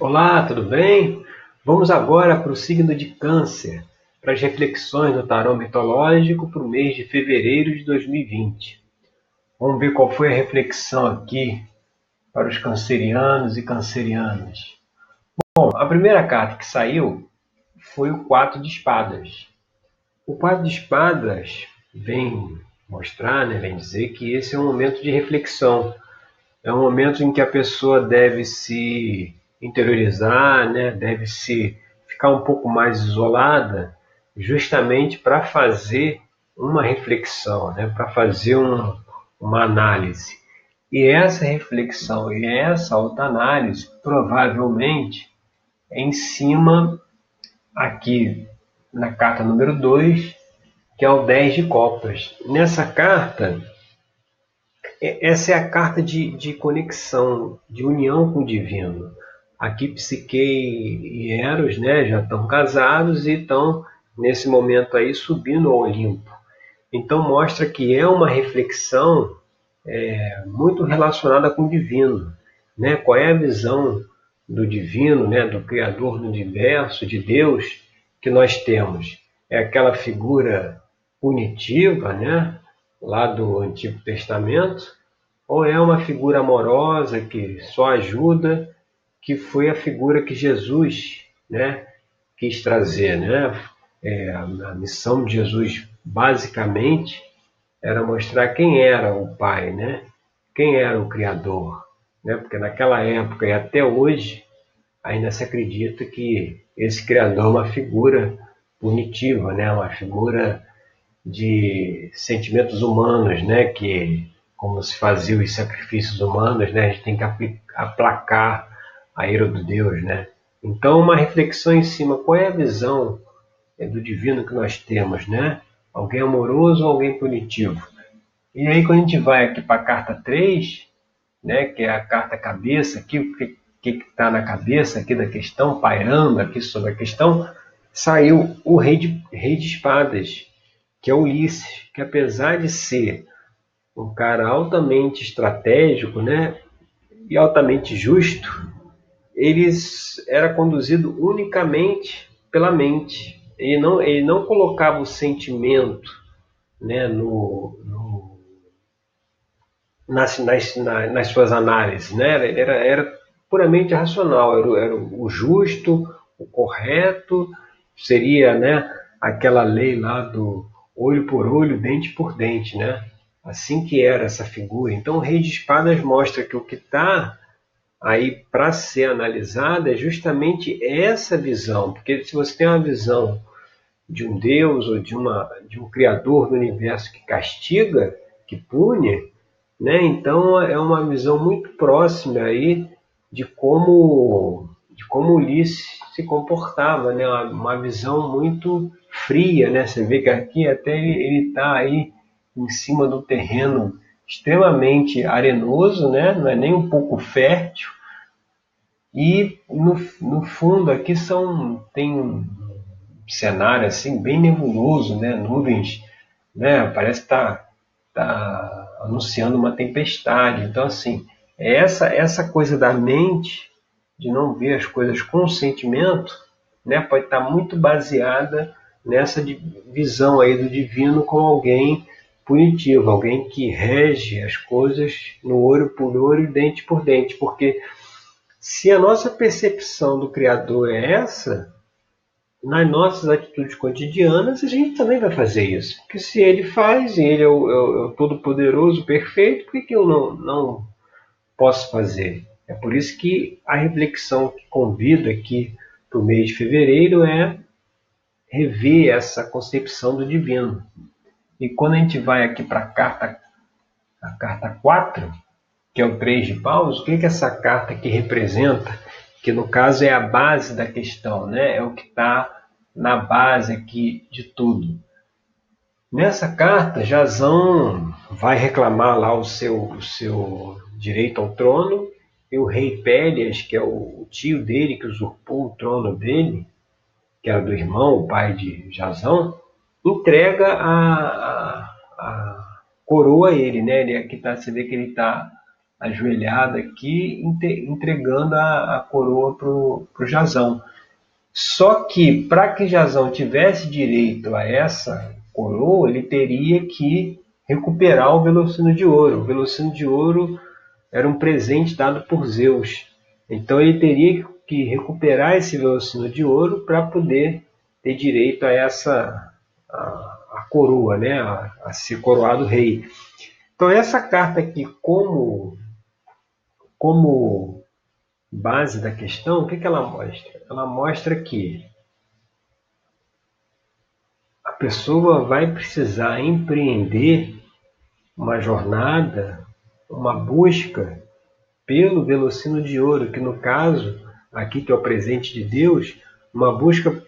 Olá, tudo bem? Vamos agora para o signo de Câncer, para as reflexões do tarô mitológico para o mês de fevereiro de 2020. Vamos ver qual foi a reflexão aqui para os cancerianos e cancerianas. Bom, a primeira carta que saiu foi o Quatro de Espadas. O Quatro de Espadas vem mostrar, né, vem dizer que esse é um momento de reflexão. É um momento em que a pessoa deve se interiorizar, né? deve se ficar um pouco mais isolada, justamente para fazer uma reflexão, né? para fazer um, uma análise. E essa reflexão e essa autoanálise provavelmente é em cima aqui na carta número 2, que é o 10 de copas. Nessa carta, essa é a carta de, de conexão, de união com o divino. Aqui Psique e Eros né, já estão casados e estão, nesse momento aí, subindo ao Olimpo. Então mostra que é uma reflexão é, muito relacionada com o divino. Né? Qual é a visão do divino, né, do Criador do universo, de Deus, que nós temos? É aquela figura punitiva, né, lá do Antigo Testamento, ou é uma figura amorosa que só ajuda que foi a figura que Jesus né, quis trazer. Né? É, a missão de Jesus, basicamente, era mostrar quem era o Pai, né? quem era o Criador. Né? Porque naquela época e até hoje, ainda se acredita que esse Criador é uma figura punitiva, né? uma figura de sentimentos humanos, né? que como se fazia os sacrifícios humanos, né? a gente tem que aplacar a ira do Deus, né? Então, uma reflexão em cima, qual é a visão é, do divino que nós temos, né? Alguém amoroso ou alguém punitivo? E aí, quando a gente vai aqui para a carta 3, né, que é a carta cabeça, aqui, o que está na cabeça aqui da questão, pairando aqui sobre a questão, saiu o rei de, rei de espadas, que é Ulisses, que apesar de ser um cara altamente estratégico, né, e altamente justo, eles era conduzido unicamente pela mente. Ele não, ele não colocava o sentimento né, no, no nas, nas, nas, suas análises. Né? Era, era puramente racional, era, era o justo, o correto, seria né, aquela lei lá do olho por olho, dente por dente. Né? Assim que era essa figura. Então o Rei de Espadas mostra que o que está aí para ser analisada é justamente essa visão, porque se você tem uma visão de um Deus ou de, uma, de um Criador do universo que castiga, que pune, né? então é uma visão muito próxima aí de como de como Ulisses se comportava, né? uma, uma visão muito fria, né? Você vê que aqui até ele está aí em cima do terreno extremamente arenoso, né? não é nem um pouco fértil, e no, no fundo aqui são tem um cenário assim bem nebuloso, né? nuvens, né? parece que está tá anunciando uma tempestade. Então assim, essa essa coisa da mente de não ver as coisas com sentimento, né? pode estar tá muito baseada nessa visão aí do divino como alguém punitivo, alguém que rege as coisas no olho por olho dente por dente, porque se a nossa percepção do Criador é essa, nas nossas atitudes cotidianas a gente também vai fazer isso. Porque se ele faz, e ele é o, é o, é todo-poderoso, perfeito, por que, que eu não, não posso fazer? É por isso que a reflexão que convido aqui para o mês de fevereiro é rever essa concepção do divino. E quando a gente vai aqui para a carta, a carta 4, que é o 3 de paus, o que, que essa carta aqui representa? Que no caso é a base da questão, né? é o que está na base aqui de tudo. Nessa carta, Jazão vai reclamar lá o seu, o seu direito ao trono e o rei Pélias, que é o tio dele que usurpou o trono dele, que era do irmão, o pai de Jazão, entrega a, a, a coroa a ele, né? Ele aqui tá, você vê que ele está ajoelhada aqui, entregando a, a coroa para o Jazão. Só que para que Jazão tivesse direito a essa coroa, ele teria que recuperar o Velocino de Ouro. O Velocino de Ouro era um presente dado por Zeus. Então ele teria que recuperar esse Velocino de Ouro para poder ter direito a essa a, a coroa, né? A, a ser coroado rei. Então essa carta aqui, como como base da questão, o que, que ela mostra? Ela mostra que a pessoa vai precisar empreender uma jornada, uma busca pelo velocino de ouro, que no caso, aqui que é o presente de Deus, uma busca,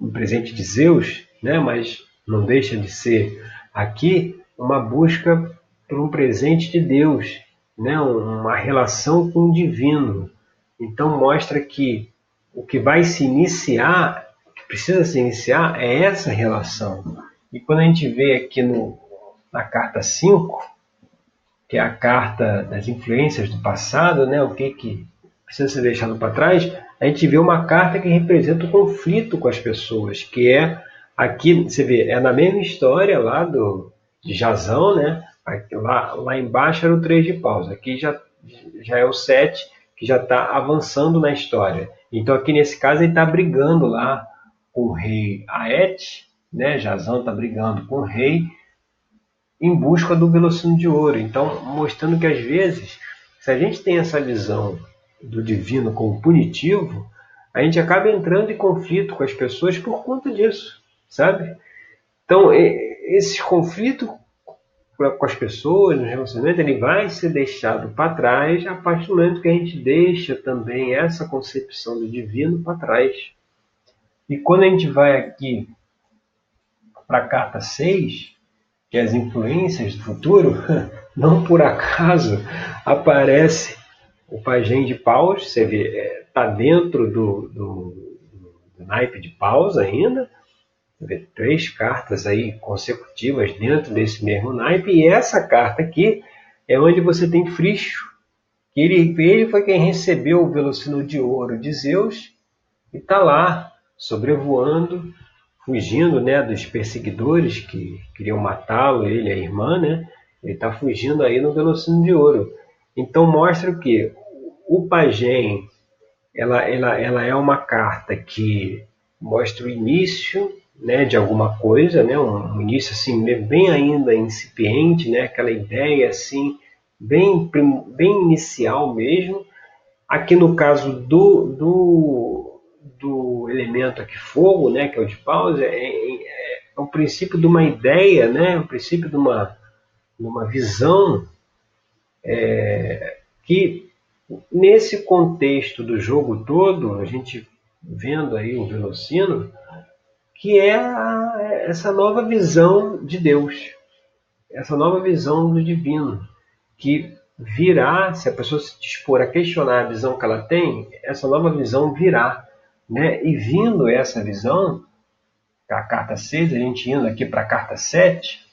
um presente de Zeus, né? mas não deixa de ser aqui uma busca por um presente de Deus, né? uma relação com o divino. Então mostra que o que vai se iniciar, que precisa se iniciar é essa relação. E quando a gente vê aqui no, na carta 5, que é a carta das influências do passado, né? o que, que precisa ser deixado para trás, a gente vê uma carta que representa o conflito com as pessoas, que é aqui, você vê, é na mesma história lá do, de Jazão, né? Aqui, lá, lá embaixo era o 3 de paus, aqui já, já é o 7, que já está avançando na história. Então aqui nesse caso ele está brigando lá com o rei Aet, né? Jazão está brigando com o rei em busca do velocino de ouro. Então mostrando que às vezes, se a gente tem essa visão do divino como punitivo, a gente acaba entrando em conflito com as pessoas por conta disso, sabe? Então esses conflitos com as pessoas, no relacionamento, ele vai ser deixado para trás a partir do momento que a gente deixa também essa concepção do divino para trás. E quando a gente vai aqui para a carta 6, que é as influências do futuro, não por acaso aparece o pajem de paus, você vê, está é, dentro do, do, do naipe de paus ainda, três cartas aí consecutivas dentro desse mesmo naipe, e essa carta aqui é onde você tem que ele, ele foi quem recebeu o velocino de ouro de Zeus e está lá sobrevoando, fugindo né, dos perseguidores que queriam matá-lo, ele e a irmã, né? Ele está fugindo aí no velocino de ouro. Então mostra o que o pajem ela, ela, ela é uma carta que mostra o início né, de alguma coisa, né, um início assim bem ainda incipiente, né, aquela ideia assim bem bem inicial mesmo. Aqui no caso do, do, do elemento aqui fogo, né, que é o de pausa, é, é, é o princípio de uma ideia, né, o princípio de uma, de uma visão é, que nesse contexto do jogo todo, a gente vendo aí o Velocino, que é a, essa nova visão de Deus, essa nova visão do divino, que virá, se a pessoa se dispor a questionar a visão que ela tem, essa nova visão virá. Né? E vindo essa visão, a carta 6, a gente indo aqui para a carta 7,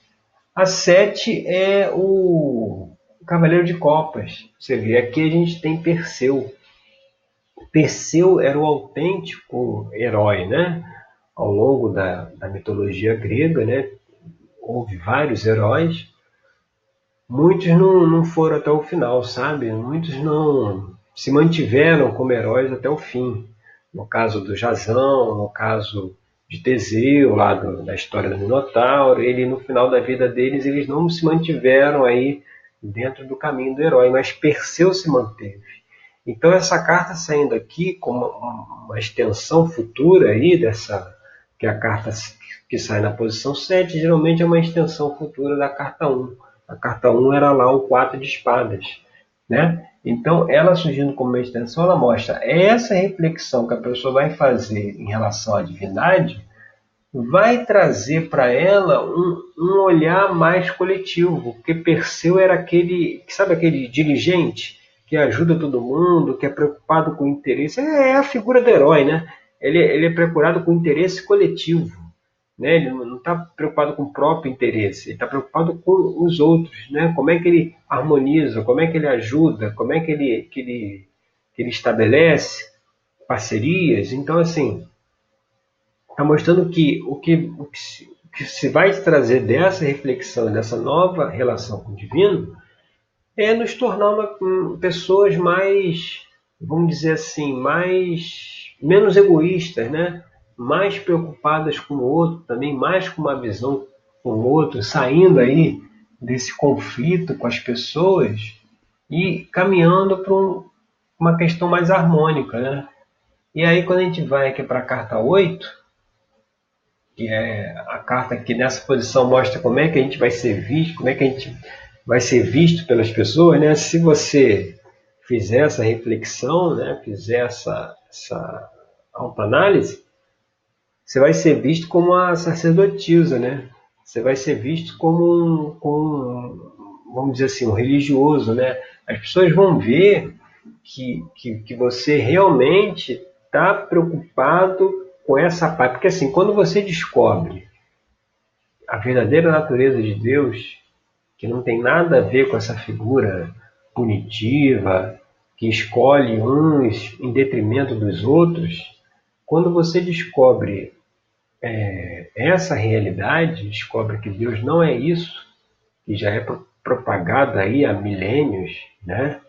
a 7 é o Cavaleiro de Copas. Você vê, aqui a gente tem Perseu. Perseu era o autêntico herói, né? Ao longo da, da mitologia grega, né? houve vários heróis. Muitos não, não foram até o final, sabe? Muitos não se mantiveram como heróis até o fim. No caso do Jazão, no caso de Teseu, lá do, da história do Minotauro, ele no final da vida deles eles não se mantiveram aí dentro do caminho do herói, mas Perseu se manteve. Então essa carta saindo aqui como uma extensão futura aí dessa que a carta que sai na posição 7, geralmente é uma extensão futura da carta 1. A carta 1 era lá o 4 de espadas. Né? Então, ela surgindo como uma extensão, ela mostra essa reflexão que a pessoa vai fazer em relação à divindade, vai trazer para ela um, um, olhar mais coletivo, porque Perseu era aquele, sabe aquele dirigente que ajuda todo mundo, que é preocupado com o interesse, é, é a figura do herói, né? Ele, ele é procurado com interesse coletivo. né? Ele não está preocupado com o próprio interesse, ele está preocupado com os outros, né? Como é que ele harmoniza, como é que ele ajuda, como é que ele, que ele, que ele estabelece parcerias. Então, assim, está mostrando que o que, o que, se, o que se vai trazer dessa reflexão, dessa nova relação com o divino, é nos tornar uma, pessoas mais, vamos dizer assim, mais menos egoístas, né? mais preocupadas com o outro, também mais com uma visão com o outro, saindo aí desse conflito com as pessoas e caminhando para um, uma questão mais harmônica. Né? E aí, quando a gente vai aqui para a carta 8, que é a carta que nessa posição mostra como é que a gente vai ser visto, como é que a gente vai ser visto pelas pessoas, né? Se você fizer essa reflexão, né? Fizer essa, essa autoanálise, você vai ser visto como uma sacerdotisa, né? Você vai ser visto como um, como um, vamos dizer assim, um religioso, né? As pessoas vão ver que, que, que você realmente está preocupado com essa parte. Porque assim, quando você descobre a verdadeira natureza de Deus, que não tem nada a ver com essa figura punitiva, que escolhe uns em detrimento dos outros, quando você descobre é, essa realidade, descobre que Deus não é isso, que já é propagado aí há milênios né,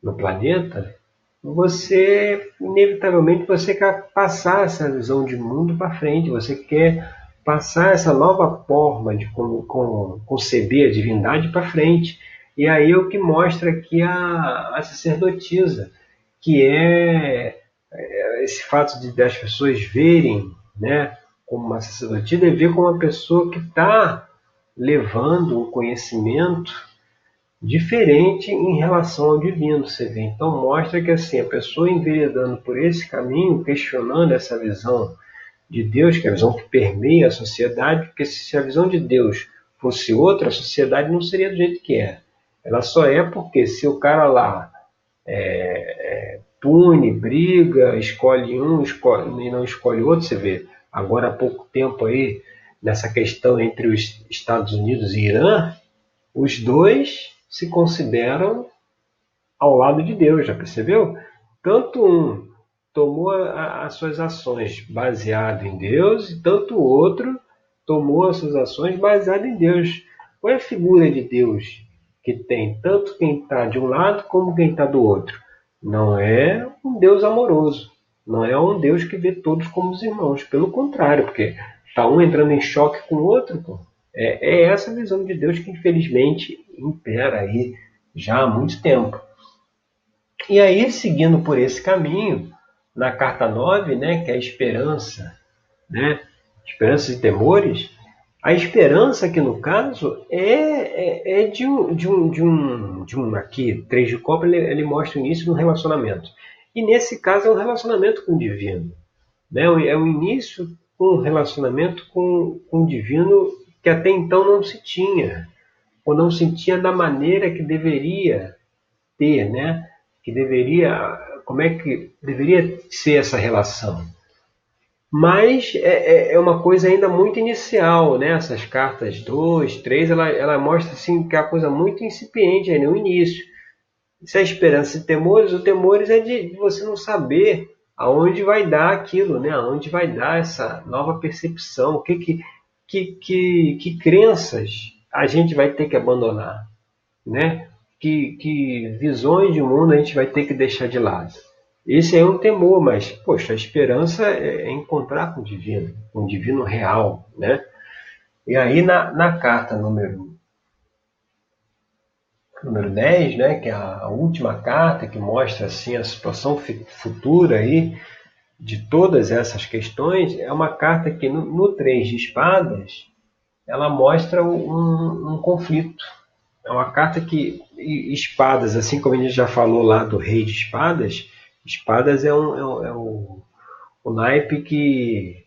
no planeta, você, inevitavelmente, você quer passar essa visão de mundo para frente, você quer passar essa nova forma de com, com, conceber a divindade para frente. E aí é o que mostra aqui a, a sacerdotisa, que é, é esse fato de as pessoas verem né, como uma sacerdotisa e ver como uma pessoa que está levando um conhecimento diferente em relação ao divino, você vê. Então mostra que assim a pessoa enveredando por esse caminho, questionando essa visão de Deus, que é a visão que permeia a sociedade, porque se a visão de Deus fosse outra, a sociedade não seria do jeito que é. Ela só é porque se o cara lá é, é, pune, briga, escolhe um escolhe, e não escolhe outro, você vê agora há pouco tempo aí, nessa questão entre os Estados Unidos e Irã, os dois se consideram ao lado de Deus, já percebeu? Tanto um tomou as suas ações baseado em Deus, e tanto o outro tomou as suas ações baseado em Deus. Qual é a figura de Deus que tem tanto quem está de um lado como quem está do outro? Não é um Deus amoroso. Não é um Deus que vê todos como os irmãos. Pelo contrário, porque está um entrando em choque com o outro. Pô. É, é essa visão de Deus que infelizmente impera aí já há muito tempo. E aí, seguindo por esse caminho, na carta 9, né, que é a esperança, né, esperanças e temores, a esperança aqui no caso é, é, é de, um, de, um, de, um, de um. Aqui, três de copa, ele, ele mostra o início de um relacionamento. E nesse caso é um relacionamento com o divino. Né? É o início com um relacionamento com, com o divino que até então não se tinha, ou não se tinha da maneira que deveria ter, né? que deveria, como é que deveria ser essa relação. Mas é, é, é uma coisa ainda muito inicial, né? Essas cartas 2, 3, ela, ela mostra assim, que é uma coisa muito incipiente no início. Se é esperança e temores, o temores é de, de você não saber aonde vai dar aquilo, né? Aonde vai dar essa nova percepção, o que que, que, que, que crenças a gente vai ter que abandonar, né? Que, que visões de mundo a gente vai ter que deixar de lado. Esse é um temor, mas, poxa, a esperança é, é encontrar com o divino, com o divino real, né? E aí na, na carta número número 10, né, que é a última carta que mostra assim a situação futura aí de todas essas questões, é uma carta que no, no Três de Espadas ela mostra um, um, conflito. É uma carta que espadas, assim como a gente já falou lá do Rei de Espadas, espadas é um, é um, é um, um naipe que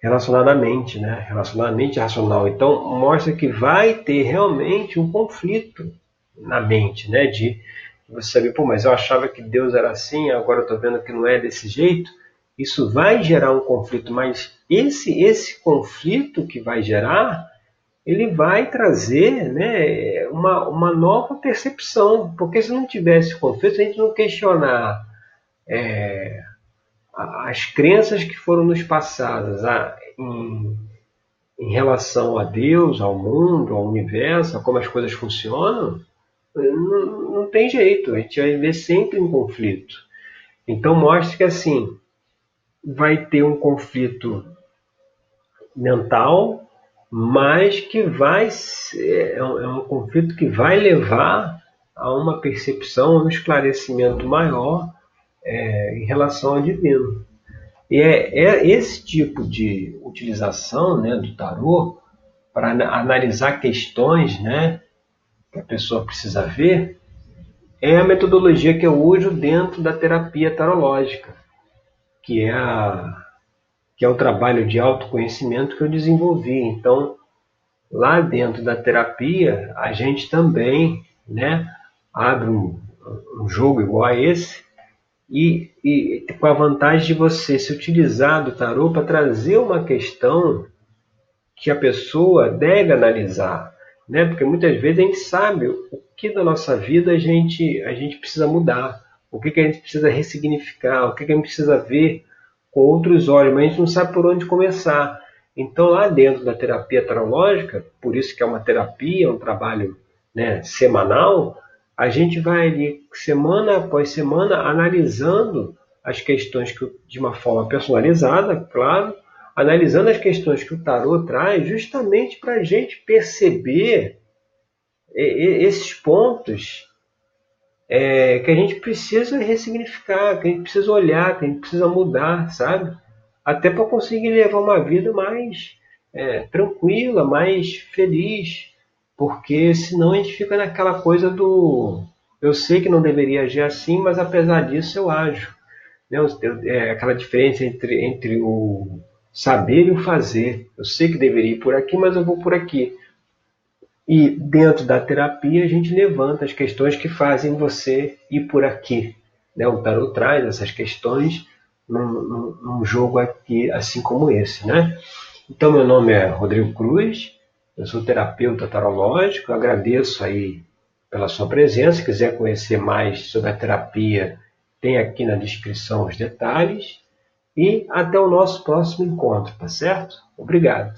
relacionadamente, né? Relacionadamente racional. Então mostra que vai ter realmente um conflito na mente, né? De você saber, pô, mas eu achava que Deus era assim, agora eu estou vendo que não é desse jeito. isso vai gerar um conflito, mas esse esse conflito que vai gerar, ele vai trazer né, uma, uma nova percepção, porque se não tivesse conflito, a gente não questionar é, as crenças que foram nos passadas a, em, em relação a Deus, ao mundo, ao universo, a como as coisas funcionam, não, não tem jeito, a gente vai ver sempre um conflito. Então mostra que assim vai ter um conflito mental, mas que vai é um, é um conflito que vai levar a uma percepção, a um esclarecimento maior é, em relação ao divino. E é, é, esse tipo de utilização né, do tarô para analisar questões né, que a pessoa precisa ver é a metodologia que eu uso dentro da terapia tarológica, que é, a, que é o trabalho de autoconhecimento que eu desenvolvi. Então, lá dentro da terapia, a gente também né, abre um, um jogo igual a esse e, e com a vantagem de você se utilizar do tarô para trazer uma questão que a pessoa deve analisar, né? Porque muitas vezes a gente sabe o que da nossa vida a gente a gente precisa mudar, o que, que a gente precisa ressignificar, o que, que a gente precisa ver com outros olhos, mas a gente não sabe por onde começar. Então lá dentro da terapia tarológica, por isso que é uma terapia, um trabalho né, semanal, a gente vai ali semana após semana analisando as questões que, de uma forma personalizada, claro, analisando as questões que o tarô traz, justamente para a gente perceber esses pontos é, que a gente precisa ressignificar, que a gente precisa olhar, que a gente precisa mudar, sabe? Até para conseguir levar uma vida mais é, tranquila, mais feliz, porque senão a gente fica naquela coisa do eu sei que não deveria agir assim, mas apesar disso eu ajo. Né? É aquela diferença entre, entre o saber e o fazer. Eu sei que deveria ir por aqui, mas eu vou por aqui. E dentro da terapia a gente levanta as questões que fazem você ir por aqui. Né? O tarot traz essas questões num, num, num jogo aqui, assim como esse. Né? Então meu nome é Rodrigo Cruz. Eu sou terapeuta tarológico, agradeço aí pela sua presença. Se quiser conhecer mais sobre a terapia, tem aqui na descrição os detalhes. E até o nosso próximo encontro, tá certo? Obrigado.